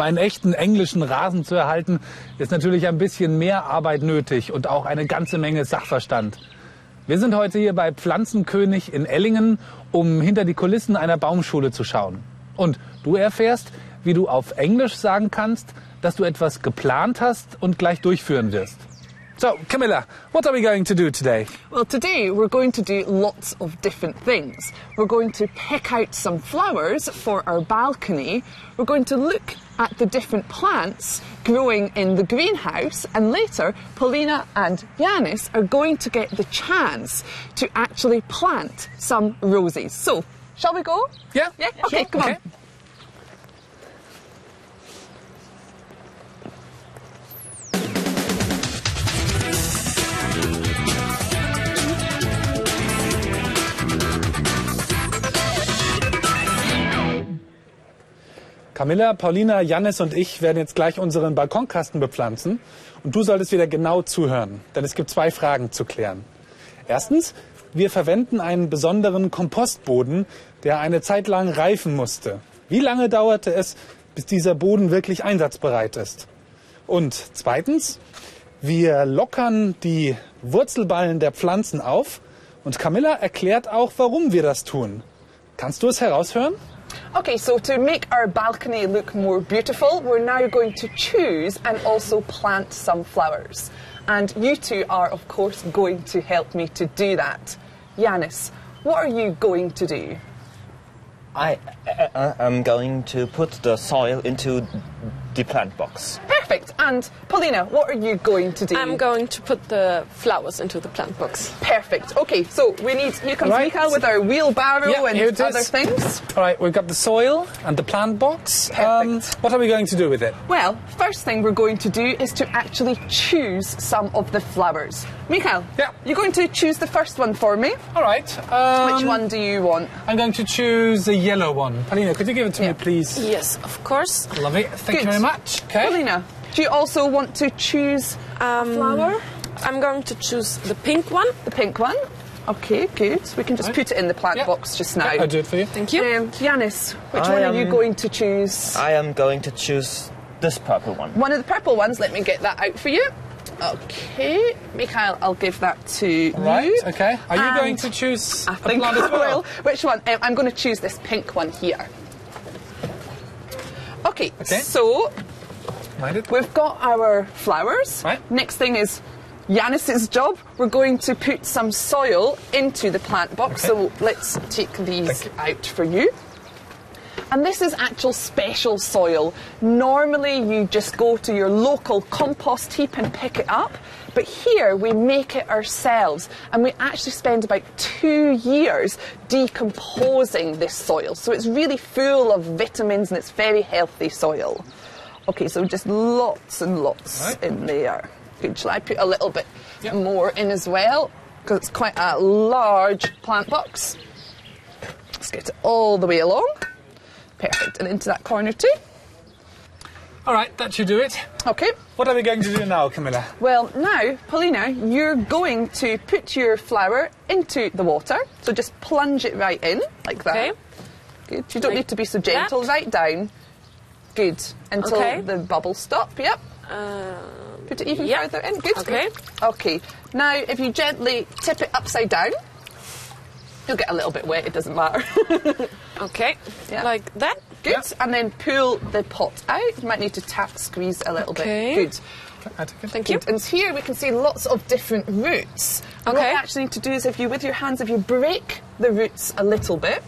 Um einen echten englischen Rasen zu erhalten, ist natürlich ein bisschen mehr Arbeit nötig und auch eine ganze Menge Sachverstand. Wir sind heute hier bei Pflanzenkönig in Ellingen, um hinter die Kulissen einer Baumschule zu schauen. Und du erfährst, wie du auf Englisch sagen kannst, dass du etwas geplant hast und gleich durchführen wirst. So, Camilla, what are we going to do today? Well, today we're going to do lots of different things. We're going to pick out some flowers for our balcony. We're going to look at the different plants growing in the greenhouse, and later Paulina and Yanis are going to get the chance to actually plant some roses. So, shall we go? Yeah? Yeah? Okay, sure, come on. okay. Camilla, Paulina, Jannis und ich werden jetzt gleich unseren Balkonkasten bepflanzen. Und du solltest wieder genau zuhören, denn es gibt zwei Fragen zu klären. Erstens, wir verwenden einen besonderen Kompostboden, der eine Zeit lang reifen musste. Wie lange dauerte es, bis dieser Boden wirklich einsatzbereit ist? Und zweitens, wir lockern die Wurzelballen der Pflanzen auf und Camilla erklärt auch, warum wir das tun. Kannst du es heraushören? Okay, so to make our balcony look more beautiful, we're now going to choose and also plant some flowers. And you two are, of course, going to help me to do that. Yanis, what are you going to do? I uh, am going to put the soil into the plant box. Perfect. And Paulina, what are you going to do? I'm going to put the flowers into the plant box. Perfect. Okay, so we need, here comes Right. Mikael with our wheelbarrow Yeah, and other is. things. All right, we've got the soil and the plant box. Um, Perfect. what are we going to do with it? Well, first thing we're going to do is to actually choose some of the flowers. Mikael, Yeah. you're going to choose the first one for me. All right. Um, Which one do you want? I'm going to choose the yellow one. Paulina, could you give it to Yeah. me, please? Yes, of course. Lovely. Thank you very much. Okay. Paulina, do you also want to choose a flower? I'm going to choose the pink one. The pink one? Okay, good. We can just Right. put it in the plant Yeah. box just now. I'll do it for you. Thank you. Um, Yanis, which I one are you going to choose? I am going to choose this purple one. One of the purple ones. Let me get that out for you. Okay, Mikhail, I'll give that to Right. you. Okay. Are you And going to choose I a think plant as well? will. Which one? Um, I'm going to choose this pink one here. Okay, Okay. so Mind it? we've got our flowers. Right. Next thing is Yanis's job. We're going to put some soil into the plant box. Okay. So let's take these out for you. And this is actual special soil. Normally, you just go to your local compost heap and pick it up. But here, we make it ourselves. And we actually spend about two years decomposing this soil. So it's really full of vitamins and it's very healthy soil. Okay, so just lots and lots Right. in there. Good. Shall I put a little bit Yep. more in as well? Because it's quite a large plant box. Let's get it all the way along. Perfect. And into that corner too. All right, that should do it. Okay. What are we going to do now, Camilla? Well, now, Paulina, you're going to put your flower into the water. So just plunge it right in, like that. Okay. Good. You don't Like need to be so gentle. that? Right down. Good. Until Okay. the bubbles stop. Yep. Uh, Put it even Yep. further in. Good. Okay. Okay. Now, if you gently tip it upside down, you'll get a little bit wet. It doesn't matter. okay, Yeah. like that. Good. Yeah. And then pull the pot out. You might need to tap, squeeze a little Okay. bit. Good. I take it. Thank you. Good. And here we can see lots of different roots. And what Okay. you actually need to do is if you, with your hands, if you break the roots a little bit,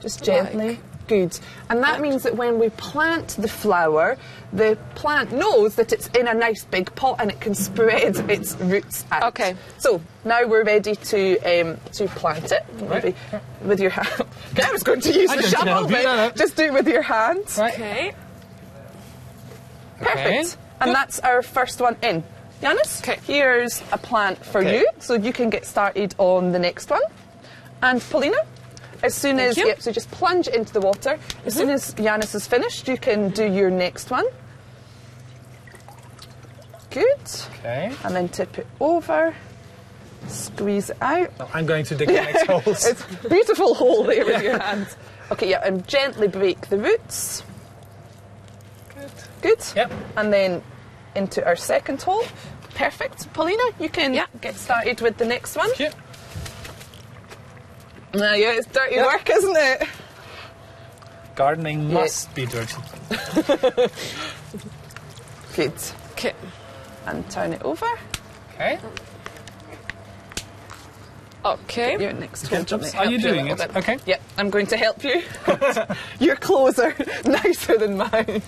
just gently. Like? Good. And that means that when we plant the flower, the plant knows that it's in a nice big pot and it can spread its roots out. Okay. So now we're ready to um, to plant it. Maybe with your hand. Okay, I was going to use I'm the shovel, but no, no. just do it with your hands. Right. Okay. Perfect. Okay. And that's our first one in. Yanis, Okay. here's a plant for Okay. you, so you can get started on the next one. And Paulina, as soon Thank as you. Yep, so just plunge it into the water. As mm-hmm. soon as Yanis is finished, you can do your next one. Good. Okay. And then tip it over, squeeze it out. Now I'm going to dig the next holes. It's a beautiful hole there with your hands. Okay, yeah, and gently break the roots. Good. Good. Yep. And then into our second hole. Perfect. Paulina, you can Yeah. get started with the next one. Hier. Now, yeah, it's dirty Yeah. work, isn't it? Gardening must be dirty. Good. Okay. And turn it over. Okay. Okay. Your next Okay, hole. Do you want me oops, are you doing little it? bit? Okay. Yep, I'm going to help you. Your clothes are nicer than mine.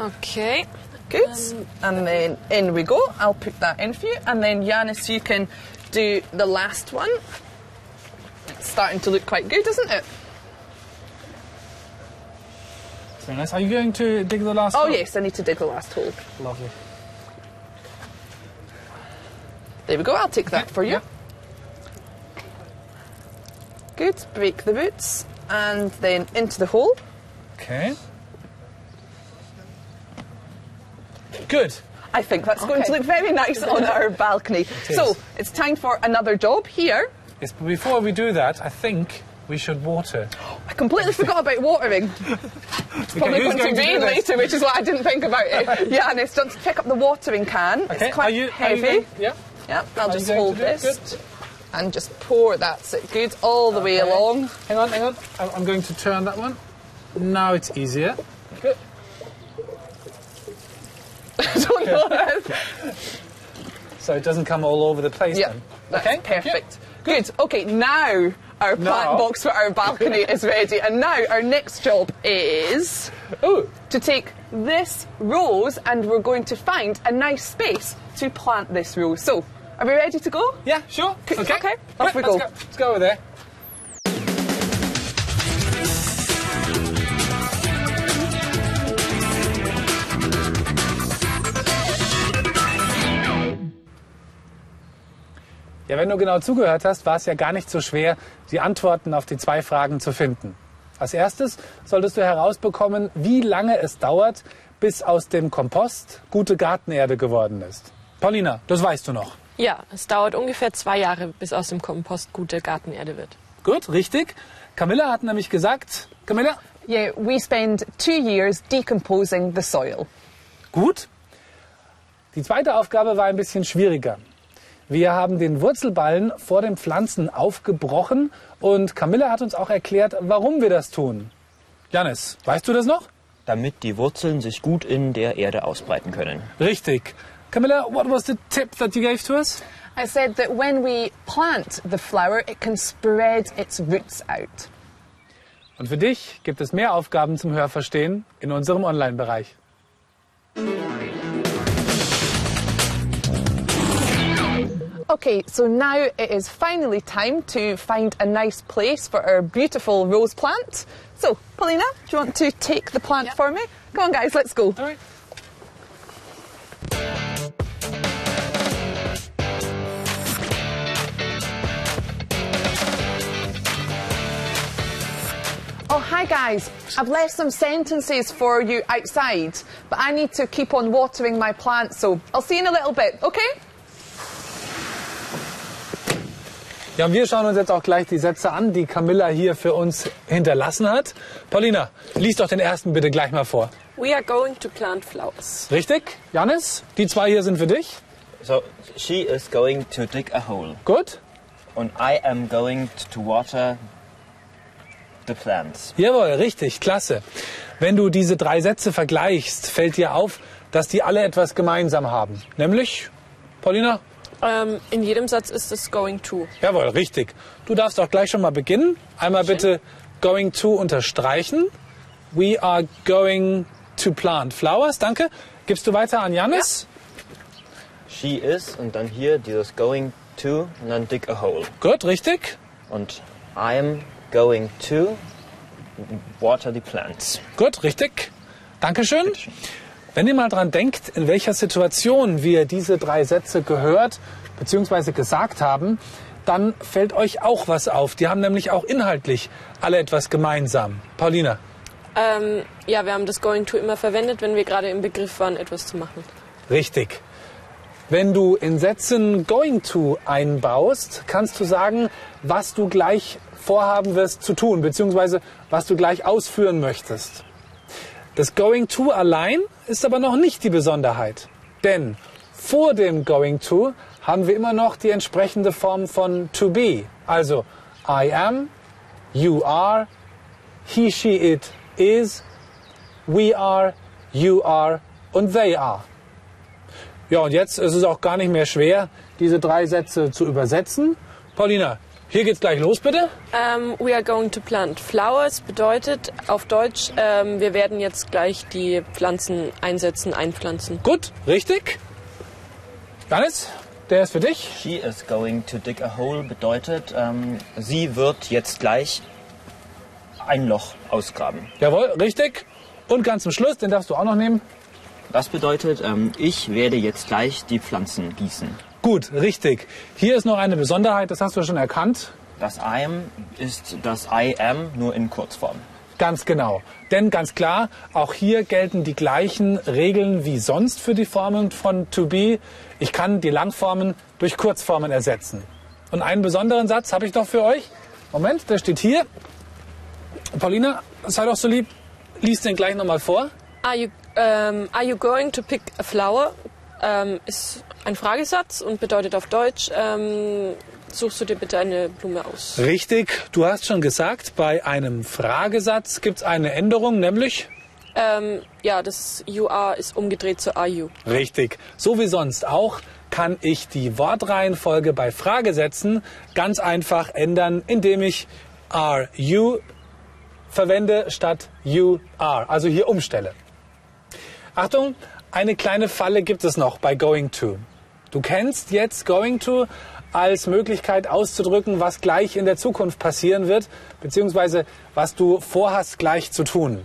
Okay. Good. Um, and then in we go. I'll put that in for you. And then Yanis, you can do the last one. It's starting to look quite good, isn't it? Very nice. Are you going to dig the last hole? Oh hole? yes, I need to dig the last hole. Lovely. There we go. I'll take that for you. yeah. Good. Break the boots and then into the hole. Okay. Good. I think that's going to look very nice on our balcony. So it's time for another job here. Yes, but before we do that, I think we should water. I completely forgot about watering. Okay, Probably going to rain later, which is why I didn't think about it. yeah, and it's don't pick up the watering can. Okay. It's quite are you, heavy. going- yeah. Yeah, I'll Are just hold to this and just pour. That's it. Good all the way along. Hang on, hang on. I'm I'm going to turn that one. Now it's easier. Good. I don't know. So it doesn't come all over the place Yeah, then. that's okay. perfect. Good. Okay, now our plant box for our balcony is ready, and now our next job is Oh, to take this rose and we're going to find a nice space to plant this rose. So, are we ready to go? yeah, sure. Okay, Okay. okay, Right, off we let's go. Let's go over there. Wenn du genau zugehört hast, war es ja gar nicht so schwer, die Antworten auf die zwei Fragen zu finden. Als erstes solltest du herausbekommen, wie lange es dauert, bis aus dem Kompost gute Gartenerde geworden ist. Paulina, das weißt du noch. Ja, es dauert ungefähr zwei Jahre, bis aus dem Kompost gute Gartenerde wird. Gut, richtig. Camilla hat nämlich gesagt, Camilla, Yeah, we spend two years decomposing the soil. gut. Die zweite Aufgabe war ein bisschen schwieriger. Wir haben den Wurzelballen vor den Pflanzen aufgebrochen und Camilla hat uns auch erklärt, warum wir das tun. Janis, weißt du das noch? damit die Wurzeln sich gut in der Erde ausbreiten können. Richtig. Camilla, what was the tip that you gave to us? I said that when we plant the flower, it can spread its roots out. Und für dich gibt es mehr Aufgaben zum Hörverstehen in unserem Online-Bereich. Okay, so now it is finally time to find a nice place for our beautiful rose plant. So, Paulina, do you want to take the plant for me? Come on, guys, let's go. All right. Oh, hi, guys. I've left some sentences for you outside, but I need to keep on watering my plants, so I'll see you in a little bit, okay? Ja, und wir schauen uns jetzt auch gleich die Sätze an, die Camilla hier für uns hinterlassen hat. Paulina, lies doch den ersten bitte gleich mal vor. We are going to plant flowers. Richtig? Janis, die zwei hier sind für dich. So, she is going to dig a hole Gut? and I am going to water the plants. Jawohl, richtig, klasse. Wenn du diese drei Sätze vergleichst, fällt dir auf, dass die alle etwas gemeinsam haben. Nämlich, Paulina? Ähm, in jedem Satz ist es going to. Jawohl, richtig. Du darfst auch gleich schon mal beginnen. Einmal bitte going to unterstreichen. We are going to plant flowers. Danke. Gibst du weiter an Janis? She is und dann hier dieses going to und dann dig a hole. Gut, richtig. Und I'm going to water the plants. Gut, richtig. Dankeschön. Wenn ihr mal dran denkt, in welcher Situation wir diese drei Sätze gehört bzw. gesagt haben, dann fällt euch auch was auf. Die haben nämlich auch inhaltlich alle etwas gemeinsam. Paulina. Ähm, ja, wir haben das going to immer verwendet, wenn wir gerade im Begriff waren, etwas zu machen. Richtig. Wenn du in Sätzen going to einbaust, kannst du sagen, was du gleich vorhaben wirst zu tun, beziehungsweise was du gleich ausführen möchtest. Das Going to allein ist aber noch nicht die Besonderheit. Denn vor dem Going to haben wir immer noch die entsprechende Form von to be. Also I am, you are, he, she, it is, we are, you are und they are. Ja, und jetzt ist es auch gar nicht mehr schwer, diese drei Sätze zu übersetzen. Paulina, hier geht's gleich los, bitte. Ähm, we are going to plant flowers bedeutet auf Deutsch, ähm, wir werden jetzt gleich die Pflanzen einsetzen, einpflanzen. Gut, richtig. Janis, der ist für dich. She is going to dig a hole bedeutet, ähm, sie wird jetzt gleich ein Loch ausgraben. Jawohl, richtig. Und ganz zum Schluss, den darfst du auch noch nehmen. Das bedeutet, ich werde jetzt gleich die Pflanzen gießen. Gut, richtig. Hier ist noch eine Besonderheit, das hast du schon erkannt. Das I am ist das I am nur in Kurzform. Ganz genau. Denn ganz klar, auch hier gelten die gleichen Regeln wie sonst für die Formen von to be. Ich kann die Langformen durch Kurzformen ersetzen. Und einen besonderen Satz habe ich doch für euch. Moment, der steht hier. Paulina, sei doch so lieb, lies den gleich nochmal vor. Are you, ähm, are you going to pick a flower? Ähm, ist ein Fragesatz und bedeutet auf Deutsch, ähm, suchst du dir bitte eine Blume aus. Richtig, du hast schon gesagt, bei einem Fragesatz gibt es eine Änderung, nämlich Ähm, ja, das you are ist umgedreht zu you. Richtig. So wie sonst auch kann ich die Wortreihenfolge bei Fragesätzen ganz einfach ändern, indem ich are you verwende statt you are, also hier umstelle. Achtung, eine kleine Falle gibt es noch bei going to. Du kennst jetzt going to als Möglichkeit auszudrücken, was gleich in der Zukunft passieren wird, beziehungsweise was du vorhast gleich zu tun.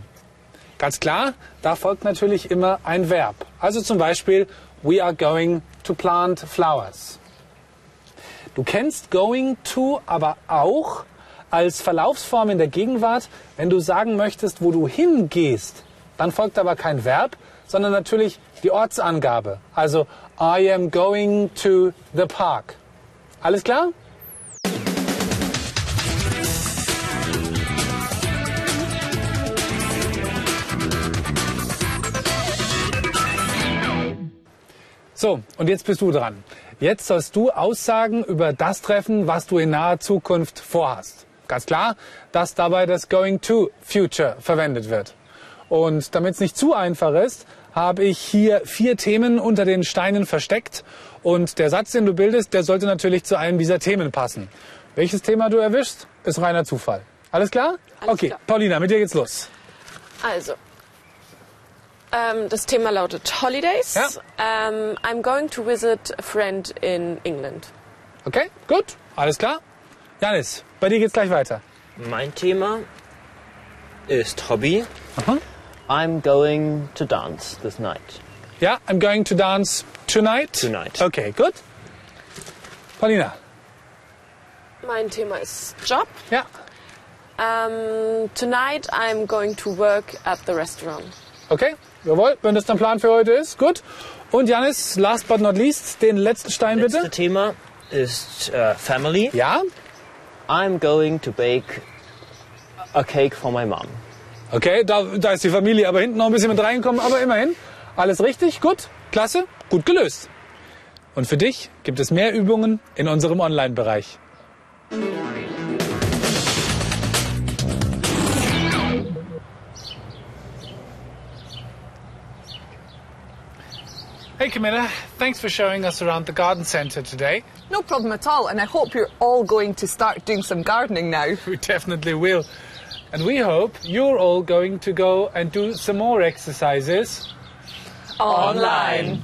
Ganz klar, da folgt natürlich immer ein Verb. Also zum Beispiel, we are going to plant flowers. Du kennst going to aber auch als Verlaufsform in der Gegenwart, wenn du sagen möchtest, wo du hingehst. Dann folgt aber kein Verb, sondern natürlich die Ortsangabe. Also I am going to the park. Alles klar? So, und jetzt bist du dran. Jetzt sollst du Aussagen über das treffen, was du in naher Zukunft vorhast. Ganz klar, dass dabei das Going to Future verwendet wird. Und damit es nicht zu einfach ist, habe ich hier vier Themen unter den Steinen versteckt. Und der Satz, den du bildest, der sollte natürlich zu einem dieser Themen passen. Welches Thema du erwischst, ist reiner Zufall. Alles klar? Alles okay, klar. Paulina, mit dir geht's los. Also, ähm, das Thema lautet Holidays. Ja. Ähm, I'm going to visit a friend in England. Okay, gut, alles klar. Janis, bei dir geht's gleich weiter. Mein Thema ist Hobby. Aha. I'm going to dance this night. Ja, I'm going to dance tonight. Tonight. Okay, gut. Paulina. Mein Thema ist Job. Ja. Ähm, tonight I'm going to work at the restaurant. Okay, jawohl, wenn das dein Plan für heute ist, gut. Und Janis, last but not least, den letzten Stein Letzte bitte. Thema ist äh, Family. Ja, I'm going to bake a cake for my mom. Okay, da, da ist die Familie aber hinten noch ein bisschen mit reingekommen, aber immerhin. Alles richtig, gut, klasse, gut gelöst. Und für dich gibt es mehr Übungen in unserem Online-Bereich. Hey Camilla, thanks for showing us around the garden centre today. No problem at all, and I hope you're all going to start doing some gardening now. We definitely will. And we hope you're all going to go and do some more exercises Online.